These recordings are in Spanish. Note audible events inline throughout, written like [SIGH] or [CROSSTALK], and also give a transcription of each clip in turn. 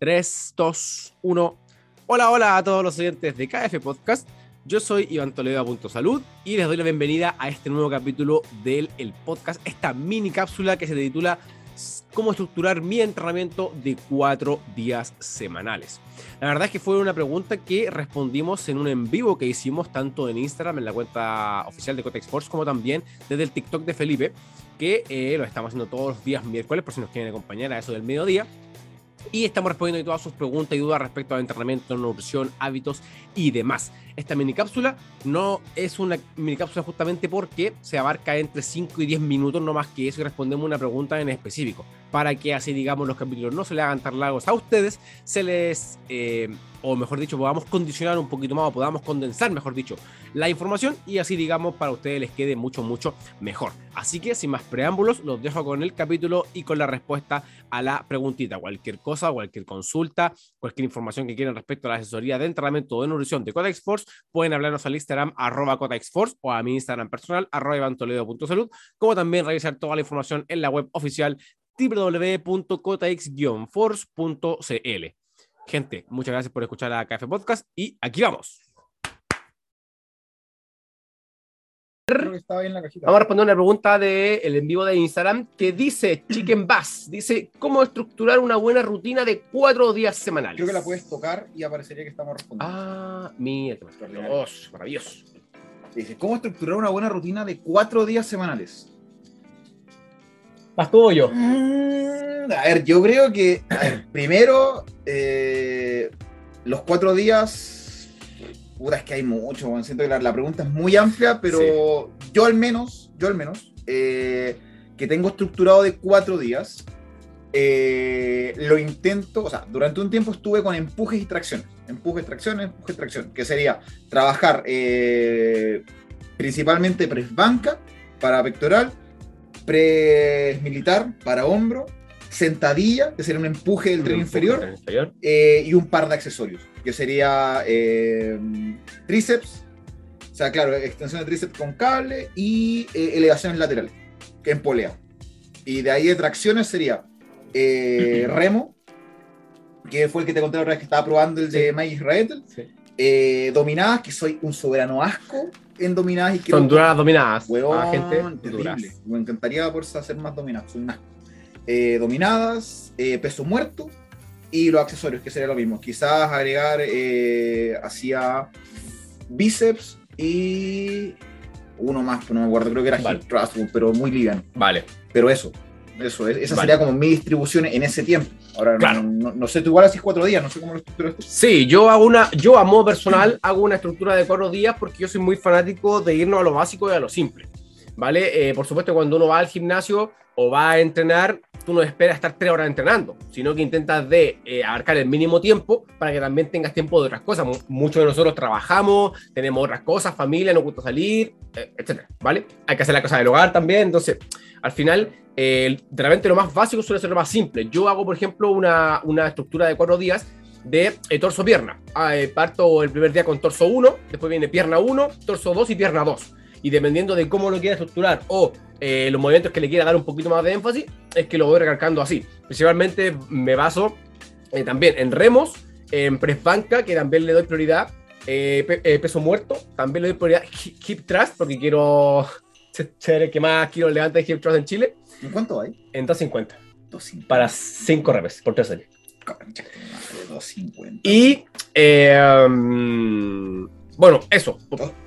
3, 2, 1. Hola, hola a todos los oyentes de KF Podcast. Yo soy Iván Toledo Punto Salud y les doy la bienvenida a este nuevo capítulo del el podcast, esta mini cápsula que se titula Cómo estructurar mi entrenamiento de cuatro días semanales. La verdad es que fue una pregunta que respondimos en un en vivo que hicimos tanto en Instagram, en la cuenta oficial de Cotex Force, como también desde el TikTok de Felipe, que eh, lo estamos haciendo todos los días miércoles, por si nos quieren acompañar a eso del mediodía y estamos respondiendo todas sus preguntas y dudas respecto al entrenamiento, nutrición, hábitos y demás. Esta mini cápsula no es una mini cápsula justamente porque se abarca entre 5 y 10 minutos, no más que eso, y respondemos una pregunta en específico, para que así, digamos, los capítulos no se le hagan tan largos a ustedes, se les eh, o mejor dicho, podamos condicionar un poquito más o podamos condensar, mejor dicho, la información y así, digamos, para ustedes les quede mucho, mucho mejor. Así que, sin más preámbulos, los dejo con el capítulo y con la respuesta a la preguntita. Cualquier cosa, cualquier consulta, cualquier información que quieran respecto a la asesoría de entrenamiento de nutrición de Codex Force, pueden hablarnos al Instagram arroba Codex Force o a mi Instagram personal arroba Salud, como también revisar toda la información en la web oficial www.cotex-force.cl. Gente, muchas gracias por escuchar a Café Podcast y aquí vamos. Vamos a responder una pregunta del el en vivo de Instagram que dice Chicken Bass. Dice, ¿cómo estructurar una buena rutina de cuatro días semanales? Creo que la puedes tocar y aparecería que estamos respondiendo. Ah, mira, maravilloso, maravilloso. Dice, ¿cómo estructurar una buena rutina de cuatro días semanales? ¿Vas tú yo? Mm, a ver, yo creo que, primero, eh, los cuatro días, puta, es que hay mucho, siento que la, pregunta es muy amplia, pero yo al menos, yo al menos, eh, que tengo estructurado de cuatro días, eh, lo intento, o sea, durante un tiempo estuve con empujes y tracciones, empujes, tracciones, empujes, tracciones, que sería trabajar principalmente press banca para pectoral, press militar para hombro, sentadilla, que sería un empuje del tren inferior, eh, y un par de accesorios, que sería eh, tríceps, o sea, claro, extensión de tríceps con cable y eh, elevaciones laterales, que en polea. Y de ahí de tracciones sería [CLEARS THROAT] remo, que fue el que te conté la otra vez que estaba probando el de Mike Israel. Dominadas, que soy un soberano asco en dominadas. Y Son duras las dominadas. Huevón, gente, Me encantaría por hacer más dominadas. Soy eh, dominadas, eh, peso muerto y los accesorios, que sería lo mismo. Quizás agregar eh, hacia bíceps y uno más, no me acuerdo, creo que era hip thrust, pero muy liviano. Vale. Pero eso, eso, esa sería como mi distribución en ese tiempo. Ahora, no, sé, tú igual haces cuatro días, no sé cómo lo estructuras Sí, yo hago una, yo a modo personal hago una estructura de cuatro días porque yo soy muy fanático de irnos a lo básico y a lo simple. ¿Vale? Eh, por supuesto, cuando uno va al gimnasio o va a entrenar, tú no esperas estar tres horas entrenando, sino que intentas de eh, abarcar el mínimo tiempo para que también tengas tiempo de otras cosas. Muchos de nosotros trabajamos, tenemos otras cosas, familia, nos gusta salir, eh, etcétera, ¿vale? Hay que hacer la cosa del hogar también, entonces, al final, eh, realmente lo más básico suele ser lo más simple. Yo hago, por ejemplo, una, una estructura de cuatro días de torso-pierna. Ah, parto el primer día con torso 1, después viene pierna 1, torso 2 y pierna 2 y dependiendo de cómo lo quiera estructurar o eh, los movimientos que le quiera dar un poquito más de énfasis, es que lo voy recalcando así. Principalmente me baso eh, también en remos, en press banca, que también le doy prioridad, eh, peso muerto, también le doy prioridad hip thrust, porque quiero ser el que más quiero levantar hip thrust en Chile. ¿En cuánto hay? En 250. 250. Para 5 reps por 3 series. 250. Y um, bueno, eso.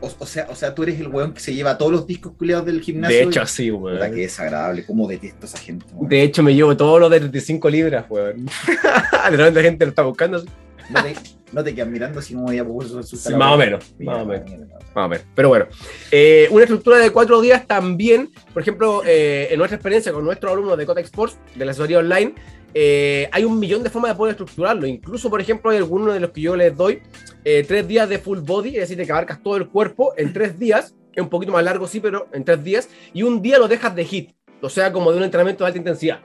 O, sea, o sea, tú eres el weón que se lleva todos los discos culiados del gimnasio. De hecho, sí, weón. Puta, que desagradable. ¿Cómo detesto a esa gente, De hecho, me llevo todos los de 35 libras, weón. [LAUGHS] de repente la gente lo está buscando. No te, no te quedas mirando si no voy a sí, Más o menos. Más o menos. Más o menos. Pero bueno. Eh, una estructura de cuatro días también, por ejemplo, eh, en nuestra experiencia con nuestros alumnos de Cotex Sports, de la asesoría online, eh, hay un millón de formas de poder estructurarlo. Incluso, por ejemplo, hay algunos de los que yo les doy eh, tres días de full body, es decir, que abarcas todo el cuerpo en tres días. Es un poquito más largo, sí, pero en tres días. Y un día lo dejas de hit, o sea, como de un entrenamiento de alta intensidad.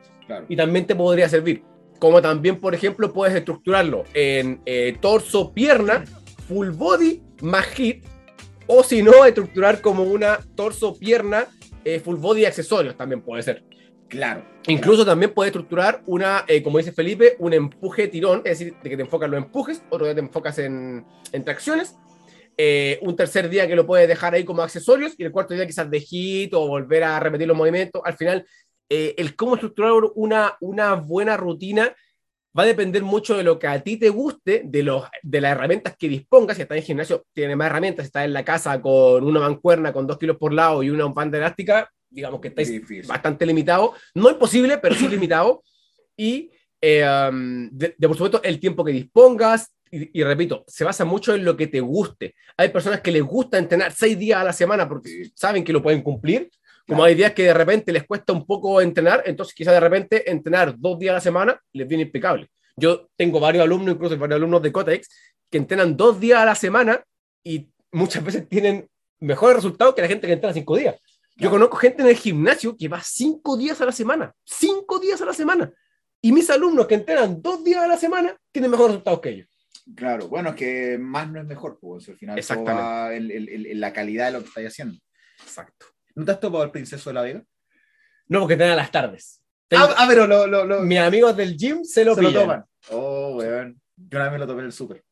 Y también te podría servir. Como también, por ejemplo, puedes estructurarlo en eh, torso, pierna, full body más hit. O si no, estructurar como una torso, pierna, full body accesorios también puede ser. Claro. Incluso también puedes estructurar una, eh, como dice Felipe, un empuje tirón, es decir, de que te enfocas en los empujes, otro día te enfocas en, en tracciones, eh, un tercer día que lo puedes dejar ahí como accesorios y el cuarto día quizás de hit o volver a repetir los movimientos. Al final, eh, el cómo estructurar una, una buena rutina va a depender mucho de lo que a ti te guste, de, los, de las herramientas que dispongas. Si estás en gimnasio, tiene más herramientas. Si estás en la casa con una mancuerna con dos kilos por lado y una banda elástica, digamos que estáis bastante limitado. No imposible, pero sí limitado. Y eh, um, de, por supuesto, el tiempo que dispongas, y, repito, se basa mucho en lo que te guste. Hay personas que les gusta entrenar seis días a la semana porque saben que lo pueden cumplir. Como hay días que de repente les cuesta un poco entrenar, entonces quizás de repente entrenar dos días a la semana les viene impecable. Yo tengo varios alumnos, incluso varios alumnos de Cotex, que entrenan dos días a la semana y muchas veces tienen mejores resultados que la gente que entrena cinco días. Yo conozco gente en el gimnasio que va cinco días a la semana, cinco días a la semana. Y mis alumnos que entrenan dos días a la semana tienen mejores resultados que ellos. Claro, bueno, es que más no es mejor, pues al final va en, la calidad de lo que estáis haciendo. Exacto. ¿No te has topado el Princeso de la Vega? No, porque a las tardes. ah, ah, pero lo, lo, mis amigos del gym se lo, se toman. Oh, weón. Yo una vez me lo topé en el súper.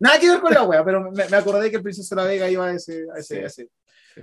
Nada que ver con la wea, pero me, acordé que el Princeso de la Vega iba a ese. A ese,